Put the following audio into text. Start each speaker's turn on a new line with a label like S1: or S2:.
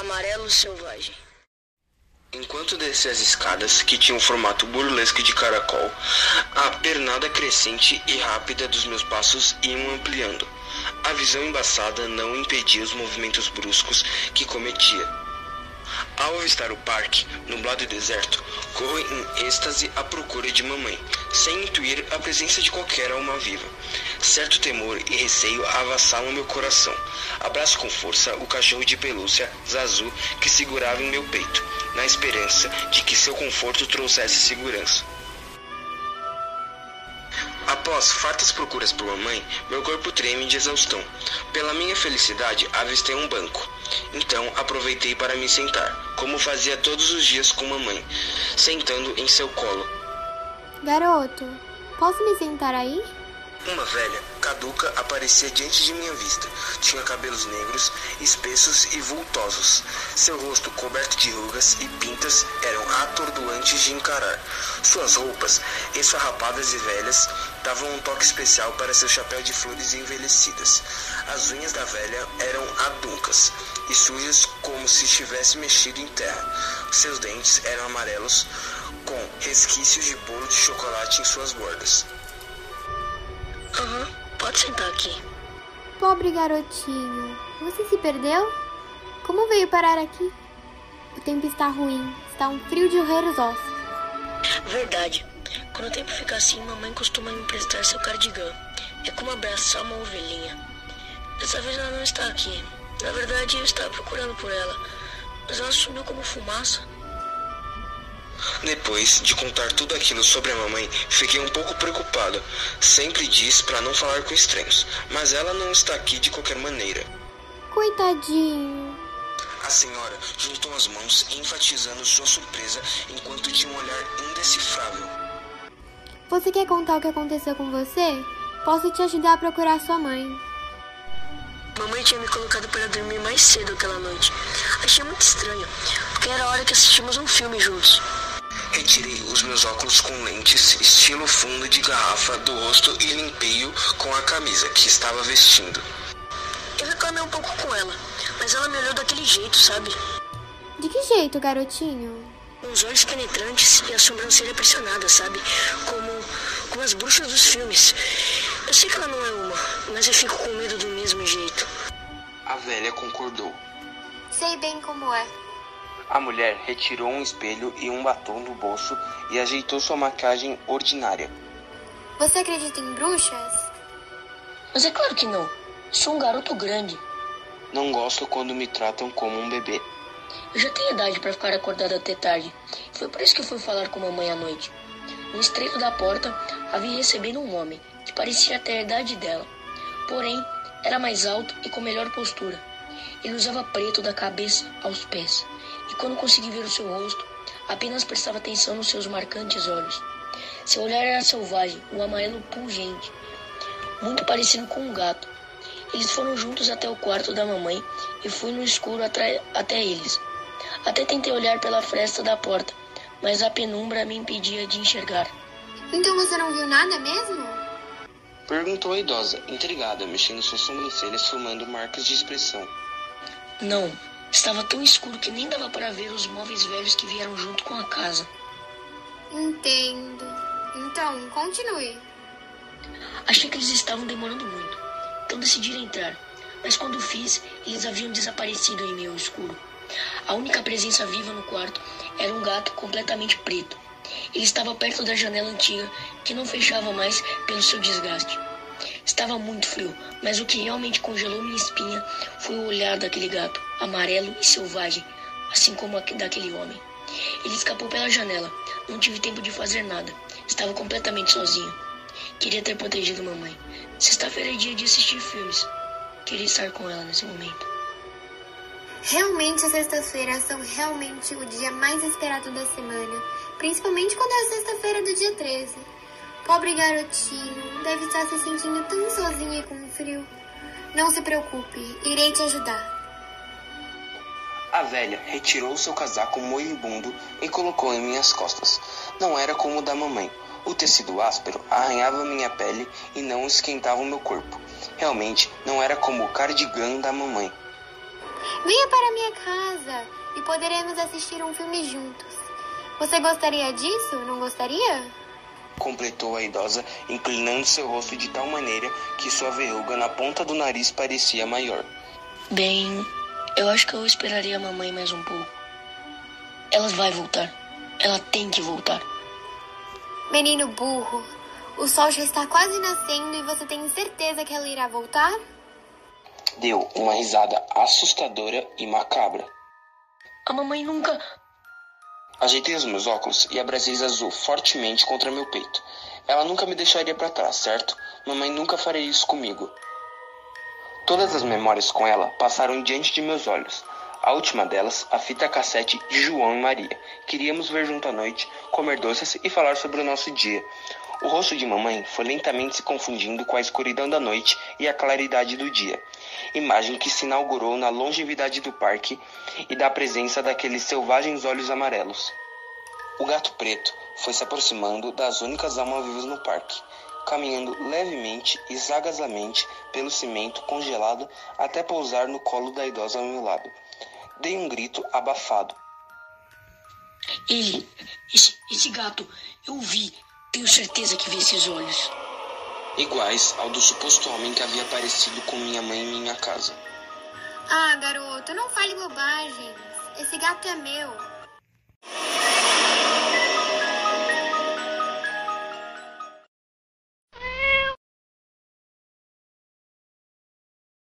S1: amarelo selvagem.
S2: Enquanto descia as escadas, que tinham um formato burlesco de caracol, a pernada crescente e rápida dos meus passos iam ampliando. A visão embaçada não impedia os movimentos bruscos que cometia. Ao avistar o parque, nublado e deserto, corro em êxtase à procura de mamãe, sem intuir a presença de qualquer alma viva. Certo temor e receio avassalam meu coração. Abraço com força o cachorro de pelúcia, Zazu, que segurava em meu peito, na esperança de que seu conforto trouxesse segurança. Após fartas procuras por mamãe, meu corpo treme de exaustão. Pela minha felicidade, avistei um banco. Então aproveitei para me sentar, como fazia todos os dias com mamãe, sentando em seu colo.
S3: Garoto, posso me sentar aí?
S2: Uma velha, caduca, aparecia diante de minha vista. Tinha cabelos negros, espessos e vultosos. Seu rosto, coberto de rugas e pintas, eram atordoantes de encarar. Suas roupas, esfarrapadas e velhas, davam um toque especial para seu chapéu de flores envelhecidas. As unhas da velha eram aduncas e sujas como se tivesse mexido em terra. Seus dentes eram amarelos, com resquícios de bolo de chocolate em suas bordas.
S1: Pode sentar aqui.
S3: Pobre garotinho, você se perdeu? Como veio parar aqui? O tempo está ruim, está um frio de roer os ossos.
S1: Verdade. Quando o tempo fica assim, mamãe costuma me emprestar seu cardigã. É como abraçar uma ovelhinha. Dessa vez ela não está aqui. Na verdade, eu estava procurando por ela, mas ela sumiu como fumaça.
S2: Depois de contar tudo aquilo sobre a mamãe, fiquei um pouco preocupado. Sempre diz para não falar com estranhos, mas ela não está aqui de qualquer maneira.
S3: Coitadinho.
S2: A senhora juntou as mãos, enfatizando sua surpresa enquanto tinha um olhar indecifrável.
S3: Você quer contar o que aconteceu com você? Posso te ajudar a procurar sua mãe.
S1: Mamãe tinha me colocado para dormir mais cedo aquela noite. Achei muito estranho, porque era a hora que assistimos um filme juntos.
S2: Retirei os meus óculos com lentes, estilo fundo de garrafa, do rosto e limpei-o com a camisa que estava vestindo.
S1: Eu reclamei um pouco com ela, mas ela me olhou daquele jeito, sabe?
S3: De que jeito, garotinho?
S1: Os olhos penetrantes e a sobrancelha pressionada, sabe? Como, como as bruxas dos filmes. Eu sei que ela não é uma, mas eu fico com medo do mesmo jeito.
S2: A velha concordou.
S3: Sei bem como é.
S2: A mulher retirou um espelho e um batom do bolso e ajeitou sua maquiagem ordinária.
S3: Você acredita em bruxas?
S1: Mas é claro que não. Sou um garoto grande.
S2: Não gosto quando me tratam como um bebê.
S1: Eu já tenho idade para ficar acordado até tarde. Foi por isso que eu fui falar com mamãe à noite. No estreito da porta, havia recebendo um homem que parecia ter a idade dela. Porém, era mais alto e com melhor postura. Ele usava preto da cabeça aos pés e quando consegui ver o seu rosto, apenas prestava atenção nos seus marcantes olhos. Seu olhar era selvagem, um amarelo pungente, muito parecido com um gato. Eles foram juntos até o quarto da mamãe e fui no escuro até eles. Até tentei olhar pela fresta da porta, mas a penumbra me impedia de enxergar.
S3: Então você não viu nada mesmo?
S2: Perguntou a idosa, intrigada, mexendo suas sobrancelhas, formando marcas de expressão.
S1: Não, Estava tão escuro que nem dava para ver os móveis velhos que vieram junto com a casa.
S3: Entendo. Então, continue.
S1: Achei que eles estavam demorando muito, então decidi entrar. Mas quando fiz, eles haviam desaparecido em meio escuro. A única presença viva no quarto era um gato completamente preto. Ele estava perto da janela antiga, que não fechava mais pelo seu desgaste. Estava muito frio, mas o que realmente congelou minha espinha foi o olhar daquele gato, amarelo e selvagem, assim como o daquele homem. Ele escapou pela janela. Não tive tempo de fazer nada. Estava completamente sozinho. Queria ter protegido mamãe. Sexta-feira é dia de assistir filmes. Queria estar com ela nesse momento.
S3: Realmente, as sextas-feiras são realmente o dia mais esperado da semana. Principalmente quando é a sexta-feira do dia 13. Pobre garotinho, deve estar se sentindo tão sozinho e com frio. Não se preocupe, irei te ajudar.
S2: A velha retirou seu casaco moribundo e colocou em minhas costas. Não era como o da mamãe. O tecido áspero arranhava minha pele e não esquentava o meu corpo. Realmente não era como o cardigan da mamãe.
S3: Venha para minha casa e poderemos assistir um filme juntos. Você gostaria disso? Não gostaria?
S2: Completou a idosa, inclinando seu rosto de tal maneira que sua verruga na ponta do nariz parecia maior.
S1: Bem, eu acho que eu esperaria a mamãe mais um pouco. Ela vai voltar. Ela tem que voltar.
S3: Menino burro, o sol já está quase nascendo e você tem certeza que ela irá voltar?
S2: Deu uma risada assustadora e macabra.
S1: A mamãe nunca.
S2: Ajeitei os meus óculos e abracei azul fortemente contra meu peito. Ela nunca me deixaria para trás, certo? Mamãe nunca faria isso comigo. Todas as memórias com ela passaram diante de meus olhos. A última delas, a fita cassete de João e Maria. Queríamos ver junto à noite, comer doces e falar sobre o nosso dia. O rosto de mamãe foi lentamente se confundindo com a escuridão da noite e a claridade do dia, imagem que se inaugurou na longevidade do parque e da presença daqueles selvagens olhos amarelos. O gato preto foi se aproximando das únicas almas vivas no parque, caminhando levemente e zagasamente pelo cimento congelado até pousar no colo da idosa ao meu lado. Dei um grito abafado.
S1: Ele, esse, esse gato, eu vi, tenho certeza que vi esses olhos.
S2: Iguais ao do suposto homem que havia aparecido com minha mãe em minha casa.
S3: Ah, garoto, não fale bobagens. Esse gato é meu.